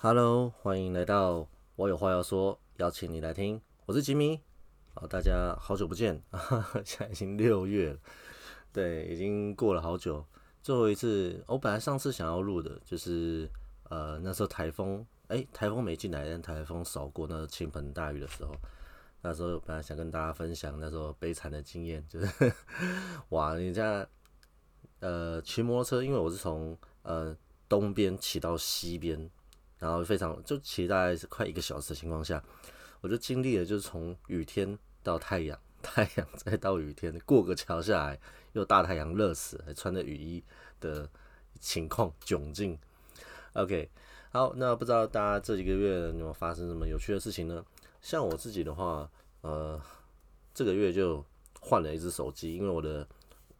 Hello，欢迎来到我有话要说，邀请你来听，我是吉米。好，大家好久不见，现在已经六月了，对，已经过了好久。最后一次，我本来上次想要录的，就是呃那时候台风，哎，台风没进来，但台风扫过那倾盆大雨的时候，那时候本来想跟大家分享那时候悲惨的经验，就是 哇，人家呃骑摩托车，因为我是从呃东边骑到西边，然后非常就骑大概是快一个小时的情况下，我就经历了就是从雨天到太阳，太阳再到雨天，过个桥下来又大太阳热死，还穿着雨衣的情况窘境。OK，好，那不知道大家这几个月有没有发生什么有趣的事情呢？像我自己的话，呃，这个月就换了一只手机，因为我的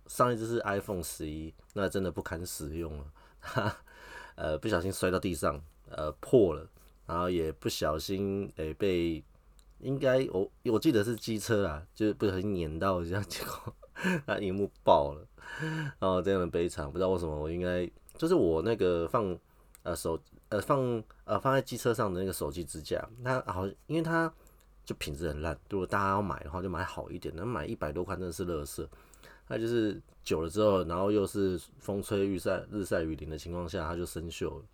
上一只是 iPhone 十一，那真的不堪使用了，哈，呃，不小心摔到地上，呃，破了，然后也不小心诶被。应该我我记得是机车啦，就是不小心碾到这样，结果那荧幕爆了，然后这样的悲惨，不知道为什么我应该就是我那个放呃手呃放呃放在机车上的那个手机支架，它好因为它就品质很烂，如果大家要买的话就买好一点，能买一百多块真的是乐色，它就是久了之后，然后又是风吹日晒日晒雨淋的情况下，它就生锈了，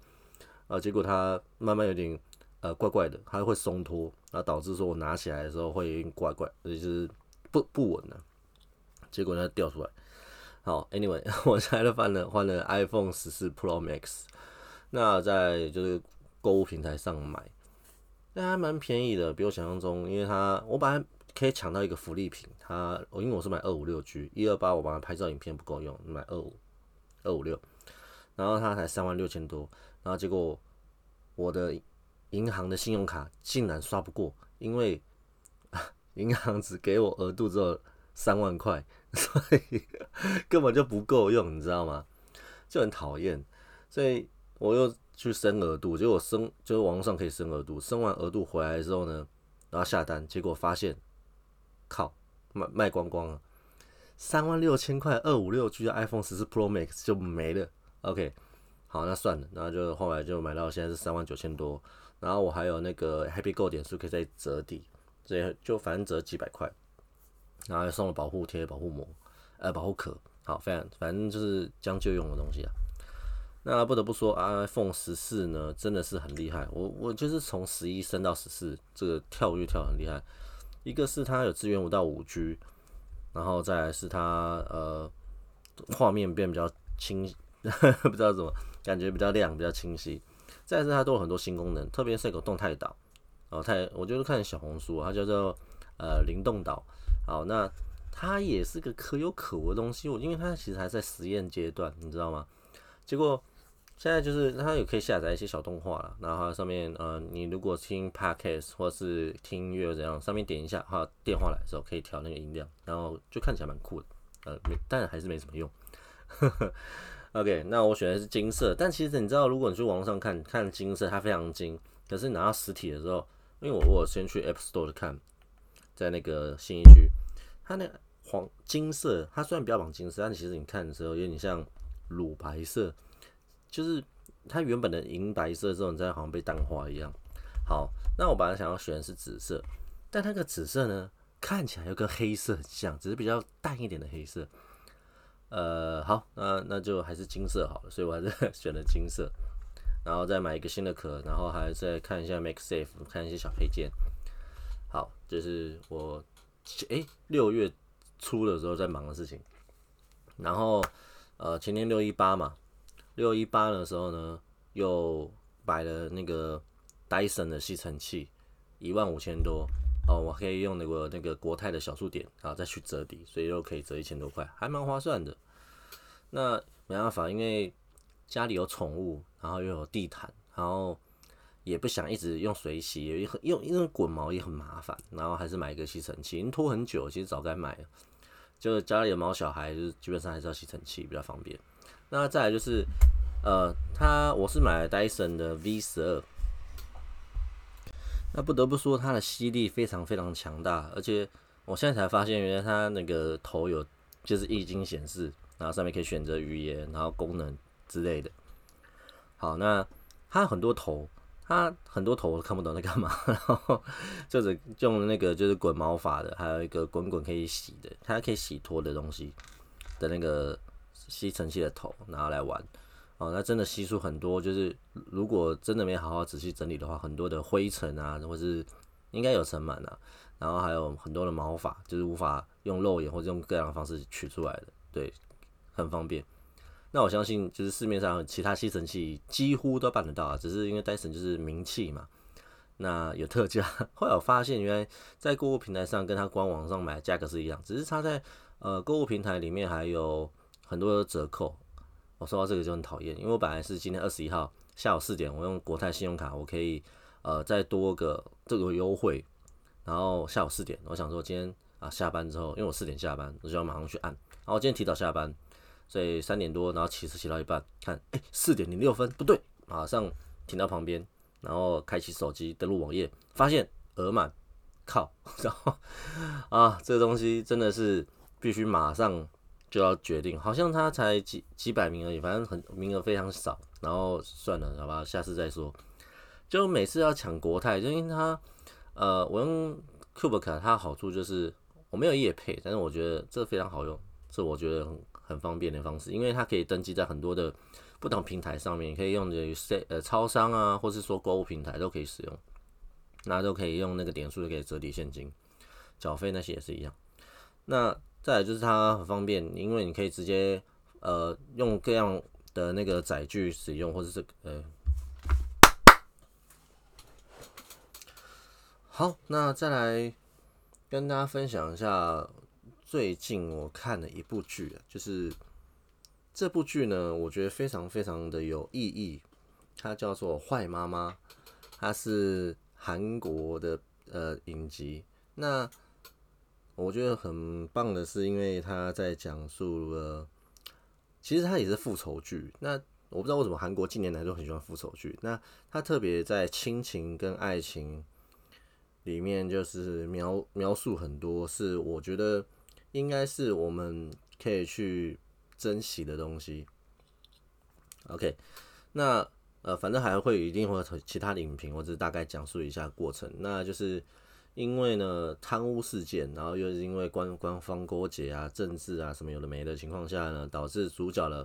啊结果它慢慢有点。呃，怪怪的，它会松脱，然后导致说我拿起来的时候会有点怪怪，就是不不稳的，结果它掉出来。好，Anyway，我现在换了换了 iPhone 十四 Pro Max，那在就是购物平台上买，那还蛮便宜的，比我想象中，因为它我本来可以抢到一个福利品，它我因为我是买二五六 G，一二八我把它拍照影片不够用，买二五二五六，然后它才三万六千多，然后结果我的。银行的信用卡竟然刷不过，因为银行只给我额度只有三万块，所以根本就不够用，你知道吗？就很讨厌，所以我又去升额度，结果升就是网上可以升额度，升完额度回来之后呢，然后下单，结果发现靠卖卖光光了，三万六千块二五六 G 的 iPhone 十四 Pro Max 就没了。OK，好，那算了，然后就后来就买到现在是三万九千多。然后我还有那个 Happy Go 点数可以再折抵，所以就反正折几百块，然后还送了保护贴、保护膜、呃保护壳，好，非常反正就是将就用的东西啊。那不得不说，iPhone 十四呢真的是很厉害，我我就是从十一升到十四，这个跳跃跳很厉害。一个是它有支援五到五 G，然后再来是它呃画面变比较清，不知道怎么感觉比较亮、比较清晰。再是它都有很多新功能，特别是一个动态岛，哦，太我就是看小红书，它叫做呃灵动岛，好，那它也是个可有可无的东西，我因为它其实还在实验阶段，你知道吗？结果现在就是它有可以下载一些小动画了，然后上面呃你如果听 podcast 或是听音乐怎样，上面点一下，哈，电话来的时候可以调那个音量，然后就看起来蛮酷的，呃，没，但还是没什么用。OK，那我选的是金色，但其实你知道，如果你去网上看看金色，它非常金，可是拿到实体的时候，因为我我先去 App Store 看，在那个信义区，它那黄金色，它虽然标榜金色，但其实你看的时候有点像乳白色，就是它原本的银白色之后，你知道好像被淡化一样。好，那我本来想要选的是紫色，但那个紫色呢，看起来又跟黑色很像，只是比较淡一点的黑色。呃，好，那那就还是金色好了，所以我还是选了金色，然后再买一个新的壳，然后还再看一下 Make Safe，看一些小配件。好，这是我诶六月初的时候在忙的事情。然后呃前天六一八嘛，六一八的时候呢，又买了那个 Dyson 的吸尘器，一万五千多哦，我可以用那个那个国泰的小数点，然后再去折抵，所以又可以折一千多块，还蛮划算的。那没办法，因为家里有宠物，然后又有地毯，然后也不想一直用水洗，也很用因为滚毛也很麻烦，然后还是买一个吸尘器，拖很久，其实早该买了。就是家里有毛小孩，就是基本上还是要吸尘器比较方便。那再来就是，呃，它我是买了戴森的 V 十二，那不得不说它的吸力非常非常强大，而且我现在才发现，原来它那个头有就是液晶显示。然后上面可以选择语言，然后功能之类的。好，那它很多头，它很多头我看不懂在干嘛，然后就是用那个就是滚毛法的，还有一个滚滚可以洗的，它可以洗脱的东西的那个吸尘器的头拿来玩。哦，那真的吸出很多，就是如果真的没好好仔细整理的话，很多的灰尘啊，或是应该有尘螨啊，然后还有很多的毛发，就是无法用肉眼或者用各样的方式取出来的，对，很方便。那我相信，就是市面上其他吸尘器几乎都办得到啊，只是因为戴森就是名气嘛，那有特价。后来我发现，原来在购物平台上跟它官网上买价格是一样，只是差在呃购物平台里面还有很多的折扣。我说到这个就很讨厌，因为我本来是今天二十一号下午四点，我用国泰信用卡，我可以呃再多个这个优惠，然后下午四点，我想说今天啊下班之后，因为我四点下班，我就要马上去按，然后今天提早下班，所以三点多，然后骑车骑到一半，看哎四点零六分不对，马上停到旁边，然后开启手机登录网页，发现额满，靠，然后啊这个东西真的是必须马上。就要决定，好像他才几几百名而已，反正很名额非常少，然后算了，好吧，下次再说。就每次要抢国泰，就因为他，呃，我用 Cube 卡，它好处就是我没有夜配，但是我觉得这非常好用，这我觉得很方便的方式，因为它可以登记在很多的不同平台上面，可以用的呃超商啊，或是说购物平台都可以使用，那都可以用那个点数就可以折抵现金，缴费那些也是一样，那。再来就是它很方便，因为你可以直接呃用各样的那个载具使用，或者是呃好，那再来跟大家分享一下最近我看了一部剧，就是这部剧呢，我觉得非常非常的有意义，它叫做《坏妈妈》，它是韩国的呃影集，那。我觉得很棒的是，因为他在讲述了，其实他也是复仇剧。那我不知道为什么韩国近年来都很喜欢复仇剧。那他特别在亲情跟爱情里面，就是描描述很多，是我觉得应该是我们可以去珍惜的东西。OK，那呃，反正还会一定会有其他的影评，或者大概讲述一下过程。那就是。因为呢，贪污事件，然后又是因为官官方勾结啊、政治啊什么有的没的情况下呢，导致主角的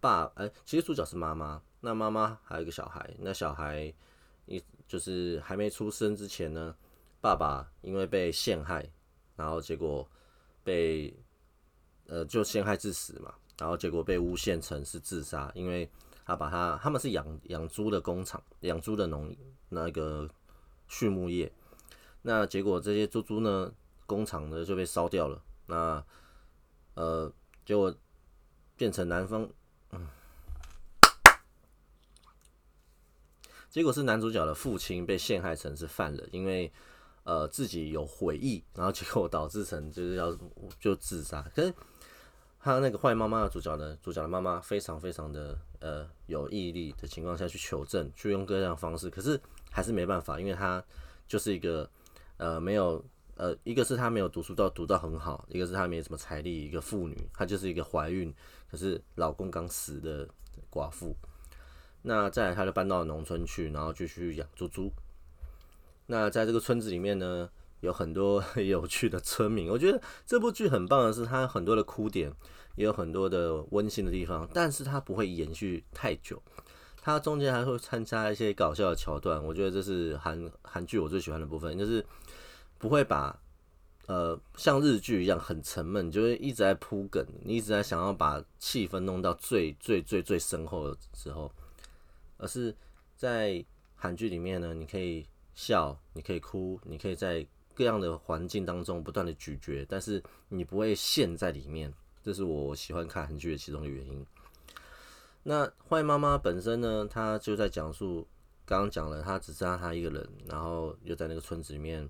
爸，哎，其实主角是妈妈，那妈妈还有一个小孩，那小孩一就是还没出生之前呢，爸爸因为被陷害，然后结果被呃就陷害致死嘛，然后结果被诬陷成是自杀，因为他把他他们是养养猪的工厂，养猪的农那个畜牧业。那结果这些猪猪呢，工厂呢就被烧掉了。那呃，结果变成男方，结果是男主角的父亲被陷害成是犯人，因为呃自己有悔意，然后结果导致成就是要就自杀。可是他那个坏妈妈的主角呢，主角的妈妈非常非常的呃有毅力的情况下去求证，去用各样方式，可是还是没办法，因为他就是一个。呃，没有，呃，一个是她没有读书到读到很好，一个是她没什么财力，一个妇女，她就是一个怀孕，可是老公刚死的寡妇。那再来，她就搬到农村去，然后继续养猪猪。那在这个村子里面呢，有很多 有趣的村民。我觉得这部剧很棒的是，它很多的哭点，也有很多的温馨的地方，但是它不会延续太久。它中间还会参加一些搞笑的桥段，我觉得这是韩韩剧我最喜欢的部分，就是。不会把呃像日剧一样很沉闷，就会一直在铺梗，你一直在想要把气氛弄到最最最最深厚的时候，而是在韩剧里面呢，你可以笑，你可以哭，你可以在各样的环境当中不断的咀嚼，但是你不会陷在里面，这是我喜欢看韩剧的其中的原因。那坏妈妈本身呢，她就在讲述刚刚讲了，她只剩下她一个人，然后又在那个村子里面。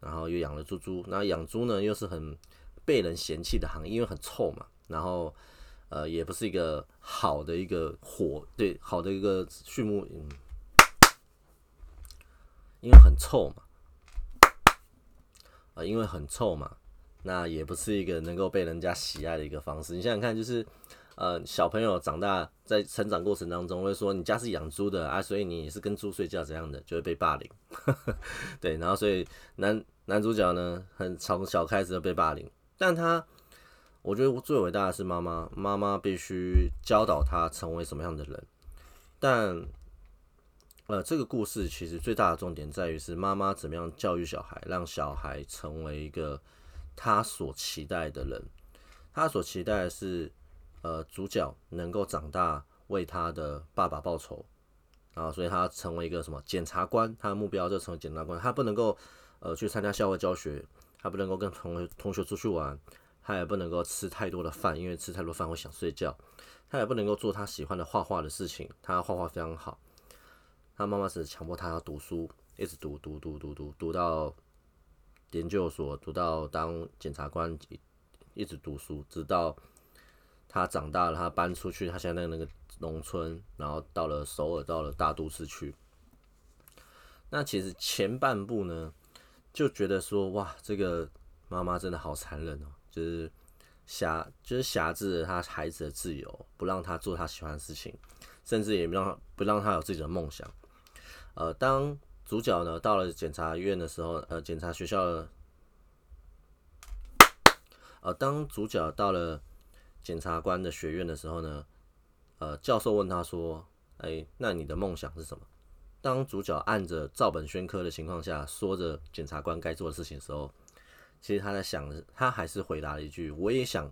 然后又养了猪猪，那养猪呢又是很被人嫌弃的行业，因为很臭嘛。然后呃也不是一个好的一个火，对，好的一个畜牧，嗯，因为很臭嘛，啊，因为很臭嘛，那也不是一个能够被人家喜爱的一个方式。你想想看，就是呃小朋友长大在成长过程当中会说你家是养猪的啊，所以你是跟猪睡觉这样的，就会被霸凌。对，然后所以男男主角呢，很从小开始就被霸凌，但他我觉得最伟大的是妈妈，妈妈必须教导他成为什么样的人，但。呃，这个故事其实最大的重点在于是妈妈怎么样教育小孩，让小孩成为一个他所期待的人。他所期待的是，呃，主角能够长大为他的爸爸报仇，然后所以他成为一个什么检察官，他的目标就成为检察官。他不能够呃去参加校外教学，他不能够跟同同学出去玩，他也不能够吃太多的饭，因为吃太多饭会想睡觉。他也不能够做他喜欢的画画的事情，他画画非常好。他妈妈是强迫他要读书，一直读读读读读读到研究所，读到当检察官，一直读书，直到他长大了，他搬出去，他现在那个农村，然后到了首尔，到了大都市去。那其实前半部呢，就觉得说，哇，这个妈妈真的好残忍哦，就是辖，就是辖制了他孩子的自由，不让他做他喜欢的事情，甚至也不让不让他有自己的梦想。呃，当主角呢到了检察院的时候，呃，检察学校，呃，当主角到了检察官的学院的时候呢，呃，教授问他说：“哎，那你的梦想是什么？”当主角按着照本宣科的情况下说着检察官该做的事情的时候，其实他在想，他还是回答了一句：“我也想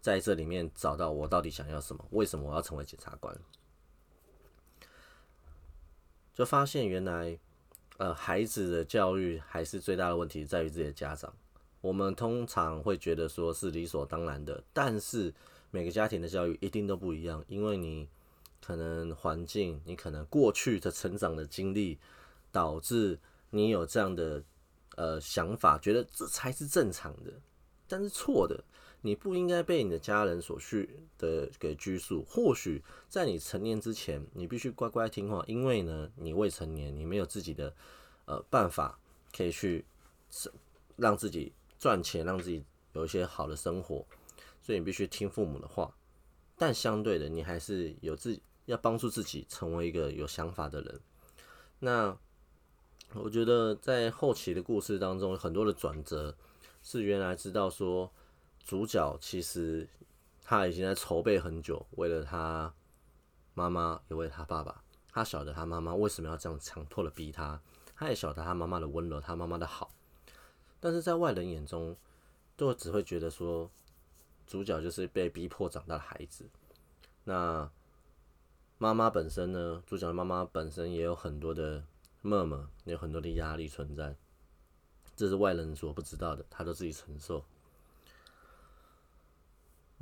在这里面找到我到底想要什么，为什么我要成为检察官？”就发现原来，呃，孩子的教育还是最大的问题在于自己的家长。我们通常会觉得说是理所当然的，但是每个家庭的教育一定都不一样，因为你可能环境，你可能过去的成长的经历，导致你有这样的呃想法，觉得这才是正常的，但是错的。你不应该被你的家人所需的给拘束。或许在你成年之前，你必须乖乖听话，因为呢，你未成年，你没有自己的呃办法可以去让自己赚钱，让自己有一些好的生活，所以你必须听父母的话。但相对的，你还是有自己要帮助自己成为一个有想法的人。那我觉得在后期的故事当中，很多的转折是原来知道说。主角其实他已经在筹备很久，为了他妈妈，也为了他爸爸。他晓得他妈妈为什么要这样强迫的逼他，他也晓得他妈妈的温柔，他妈妈的好。但是在外人眼中，都只会觉得说，主角就是被逼迫长大的孩子。那妈妈本身呢？主角的妈妈本身也有很多的默默，有很多的压力存在，这是外人所不知道的，他都自己承受。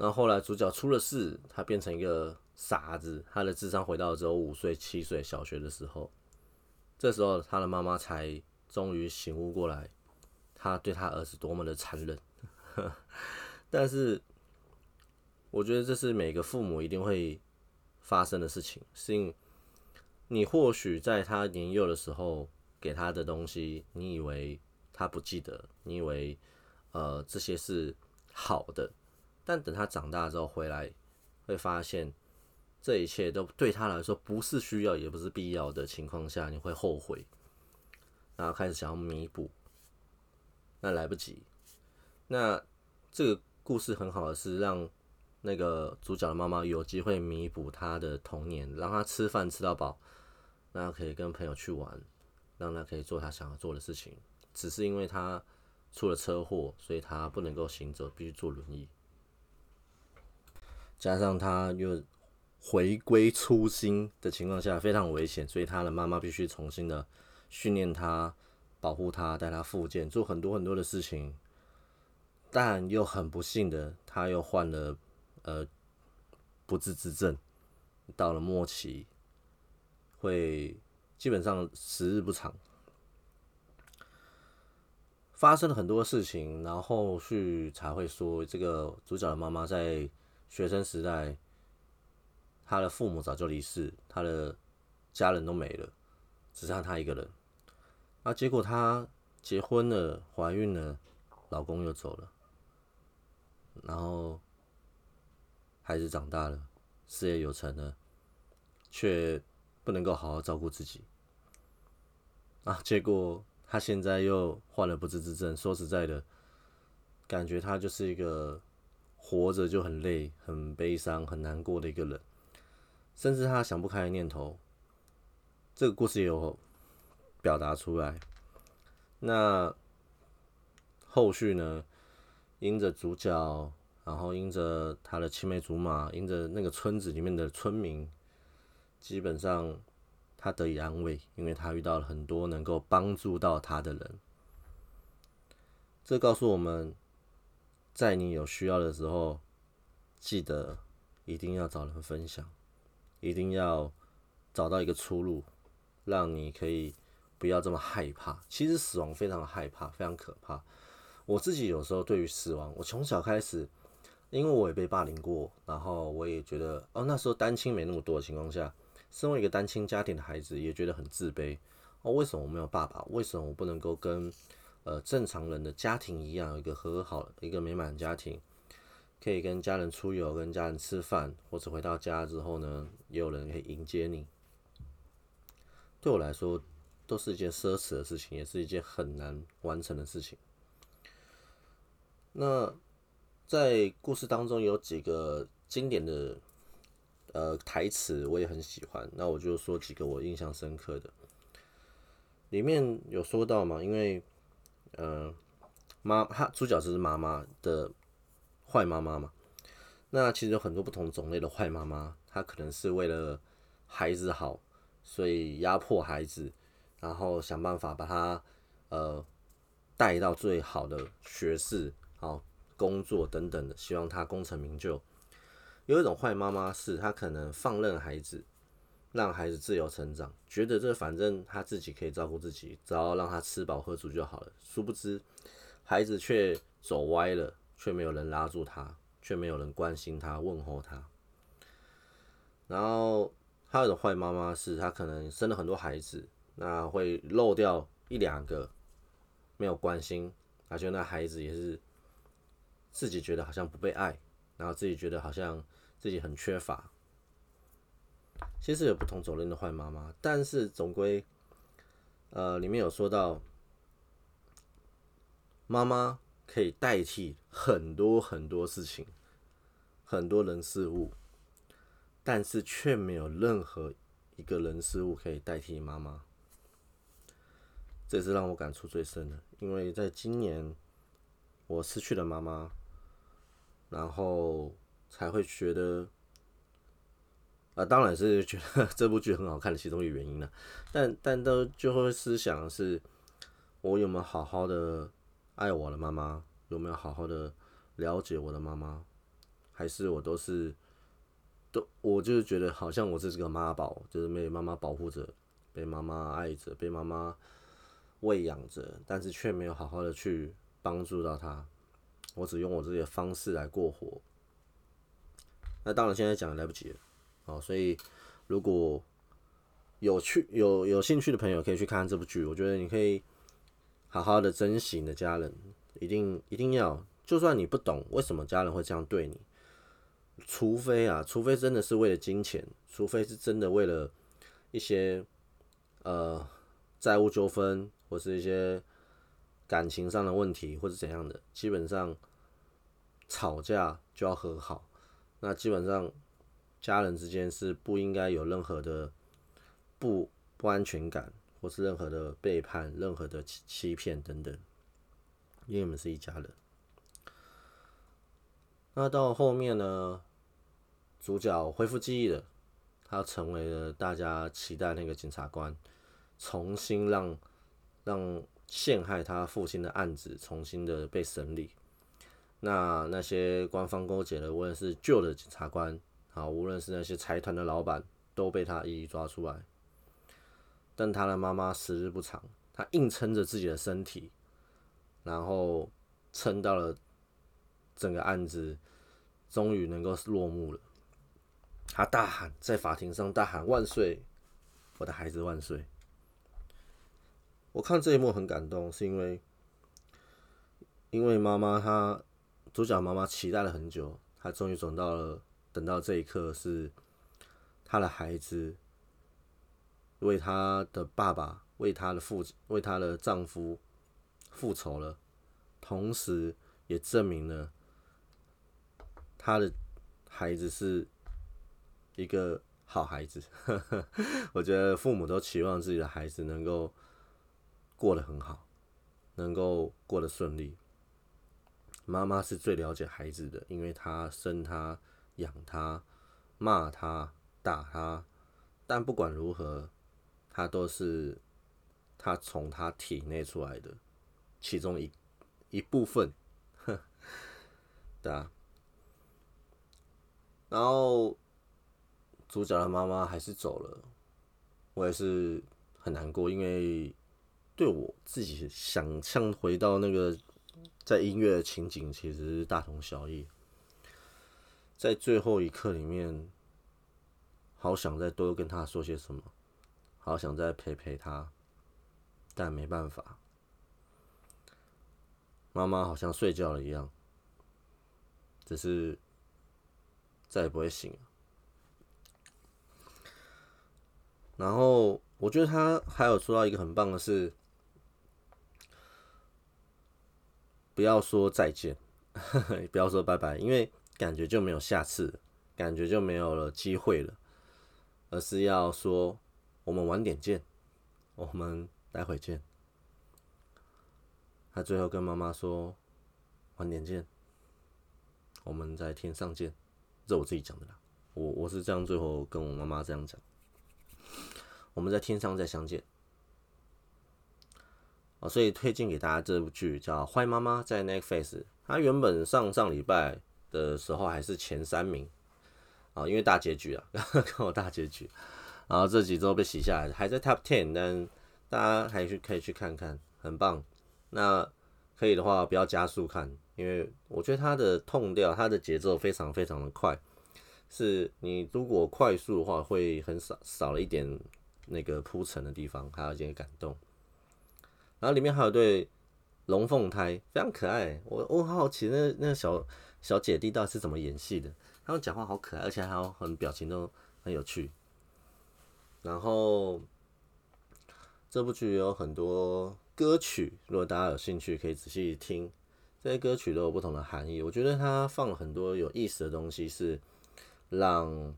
然后后来主角出了事，他变成一个傻子，他的智商回到只有五岁、七岁小学的时候，这时候他的妈妈才终于醒悟过来，他对他儿子多么的残忍。但是我觉得这是每个父母一定会发生的事情，是因你或许在他年幼的时候给他的东西，你以为他不记得，你以为呃这些是好的。但等他长大之后回来，会发现这一切都对他来说不是需要，也不是必要的情况下，你会后悔，然后开始想要弥补，那来不及。那这个故事很好的是让那个主角的妈妈有机会弥补他的童年，让他吃饭吃到饱，让他可以跟朋友去玩，让他可以做他想要做的事情。只是因为他出了车祸，所以他不能够行走，必须坐轮椅。加上他又回归初心的情况下非常危险，所以他的妈妈必须重新的训练他、保护他、带他复健，做很多很多的事情。但又很不幸的，他又患了呃不治之症，到了末期会基本上时日不长。发生了很多事情，然后后续才会说这个主角的妈妈在。学生时代，他的父母早就离世，他的家人都没了，只剩他一个人。那结果他结婚了，怀孕了，老公又走了，然后孩子长大了，事业有成了，却不能够好好照顾自己啊！结果他现在又患了不治之症。说实在的，感觉他就是一个活着就很累、很悲伤、很难过的一个人，甚至他想不开的念头。这个故事也有表达出来。那后续呢？因着主角。然后因着他的青梅竹马，因着那个村子里面的村民，基本上他得以安慰，因为他遇到了很多能够帮助到他的人。这告诉我们，在你有需要的时候，记得一定要找人分享，一定要找到一个出路，让你可以不要这么害怕。其实死亡非常害怕，非常可怕。我自己有时候对于死亡，我从小开始。因为我也被霸凌过，然后我也觉得，哦，那时候单亲没那么多的情况下，身为一个单亲家庭的孩子，也觉得很自卑。哦，为什么我没有爸爸？为什么我不能够跟呃正常人的家庭一样有，一个和好、一个美满的家庭，可以跟家人出游、跟家人吃饭，或者回到家之后呢，也有人可以迎接你？对我来说，都是一件奢侈的事情，也是一件很难完成的事情。那。在故事当中有几个经典的呃台词，我也很喜欢。那我就说几个我印象深刻的。里面有说到嘛，因为呃妈，他主角就是妈妈的坏妈妈嘛。那其实有很多不同种类的坏妈妈，她可能是为了孩子好，所以压迫孩子，然后想办法把他呃带到最好的学士，好。工作等等的，希望他功成名就。有一种坏妈妈是，她可能放任孩子，让孩子自由成长，觉得这反正他自己可以照顾自己，只要让他吃饱喝足就好了。殊不知，孩子却走歪了，却没有人拉住他，却没有人关心他、问候他。然后还有一种坏妈妈是，她可能生了很多孩子，那会漏掉一两个，没有关心，而且那孩子也是。自己觉得好像不被爱，然后自己觉得好像自己很缺乏。其实有不同种类的坏妈妈，但是总归，呃，里面有说到，妈妈可以代替很多很多事情，很多人事物，但是却没有任何一个人事物可以代替妈妈。这是让我感触最深的，因为在今年，我失去了妈妈。然后才会觉得，啊，当然是觉得 这部剧很好看的其中一个原因了。但但都就会思想是，我有没有好好的爱我的妈妈？有没有好好的了解我的妈妈？还是我都是都，我就是觉得好像我这是个妈宝，就是被妈妈保护着，被妈妈爱着，被妈妈喂养着，但是却没有好好的去帮助到她。我只用我自己的方式来过活，那当然现在讲来不及了，哦，所以如果有趣有有兴趣的朋友可以去看这部剧，我觉得你可以好好的珍惜你的家人，一定一定要，就算你不懂为什么家人会这样对你，除非啊，除非真的是为了金钱，除非是真的为了一些呃债务纠纷或是一些。感情上的问题或者怎样的，基本上吵架就要和好。那基本上家人之间是不应该有任何的不不安全感，或是任何的背叛、任何的欺欺骗等等，因为我们是一家人。那到后面呢，主角恢复记忆了，他成为了大家期待那个检察官，重新让让。陷害他父亲的案子重新的被审理，那那些官方勾结的，无论是旧的检察官，啊，无论是那些财团的老板，都被他一一抓出来。但他的妈妈时日不长，他硬撑着自己的身体，然后撑到了整个案子终于能够落幕了。他大喊，在法庭上大喊：“万岁！我的孩子万岁！”我看这一幕很感动，是因为，因为妈妈她主角妈妈期待了很久，她终于等到了等到这一刻是他的孩子为他的爸爸、为他的父亲、为他的丈夫复仇了，同时也证明了他的孩子是一个好孩子。我觉得父母都期望自己的孩子能够过得很好，能够过得顺利。妈妈是最了解孩子的，因为她生他、养他、骂他、打他，但不管如何，他都是他从他体内出来的其中一一部分，对啊。然后主角的妈妈还是走了，我也是很难过，因为对我自己想象回到那个。在音乐的情景其实是大同小异，在最后一刻里面，好想再多跟他说些什么，好想再陪陪他，但没办法，妈妈好像睡觉了一样，只是再也不会醒了。然后我觉得他还有说到一个很棒的是。不要说再见，不要说拜拜，因为感觉就没有下次，感觉就没有了机会了，而是要说我们晚点见，我们待会见。他最后跟妈妈说晚点见，我们在天上见，这我自己讲的啦，我我是这样最后跟我妈妈这样讲，我们在天上再相见。所以推荐给大家这部剧叫《坏妈妈》在 Netflix。它原本上上礼拜的时候还是前三名啊，因为大结局啊，看我大结局，然后这几周被洗下来，还在 Top Ten，但大家还是可以去看看，很棒。那可以的话，不要加速看，因为我觉得它的痛调、它的节奏非常非常的快，是你如果快速的话，会很少少了一点那个铺陈的地方，还有一些感动。然后里面还有对龙凤胎，非常可爱。我我好奇那那小小姐弟到底是怎么演戏的？他们讲话好可爱，而且还有很表情都很有趣。然后这部剧有很多歌曲，如果大家有兴趣，可以仔细听。这些歌曲都有不同的含义。我觉得他放了很多有意思的东西，是让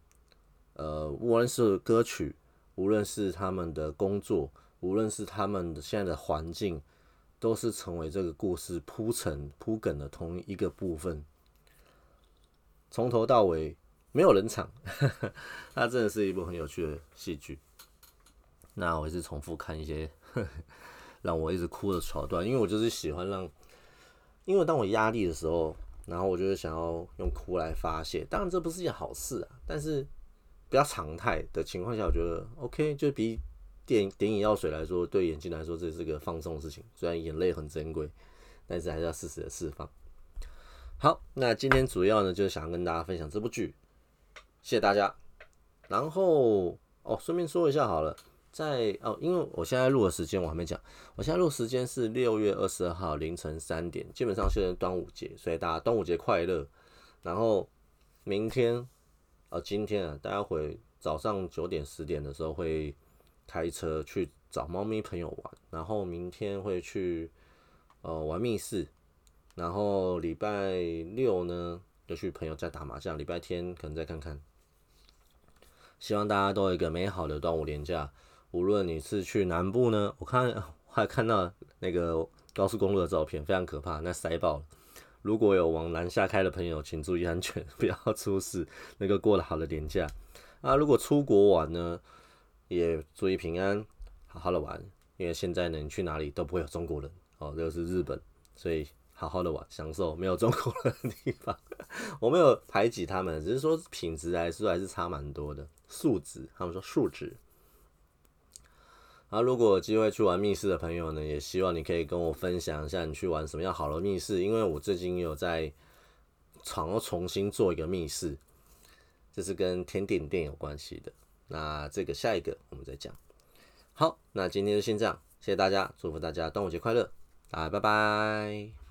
呃，无论是歌曲，无论是他们的工作。无论是他们的现在的环境，都是成为这个故事铺陈铺梗的同一个部分，从头到尾没有人场，它真的是一部很有趣的戏剧。那我也是重复看一些让我一直哭的桥段，因为我就是喜欢让，因为当我压力的时候，然后我就是想要用哭来发泄。当然这不是件好事啊，但是比较常态的情况下，我觉得 OK 就比。点点眼药水来说，对眼睛来说这是个放松的事情。虽然眼泪很珍贵，但是还是要适时的释放。好，那今天主要呢就是想跟大家分享这部剧，谢谢大家。然后哦，顺便说一下好了，在哦，因为我现在录的时间我还没讲，我现在录时间是六月二十二号凌晨三点，基本上现在端午节，所以大家端午节快乐。然后明天呃，今天啊，大家会早上九点十点的时候会。开车去找猫咪朋友玩，然后明天会去呃玩密室，然后礼拜六呢就去朋友家打麻将，礼拜天可能再看看。希望大家都有一个美好的端午连假。无论你是去南部呢，我看还看到那个高速公路的照片，非常可怕，那塞爆了。如果有往南下开的朋友，请注意安全，不要出事，那个过了好的连假。啊，如果出国玩呢？也注意平安，好好的玩，因为现在呢，你去哪里都不会有中国人哦，这个是日本，所以好好的玩，享受没有中国的地方。我没有排挤他们，只是说品质来说还是差蛮多的，素质，他们说素质。然后如果有机会去玩密室的朋友呢，也希望你可以跟我分享一下你去玩什么样好的密室，因为我最近有在想要重新做一个密室，这是跟甜点店有关系的。那这个下一个我们再讲。好，那今天就先这样，谢谢大家，祝福大家端午节快乐，啊拜拜。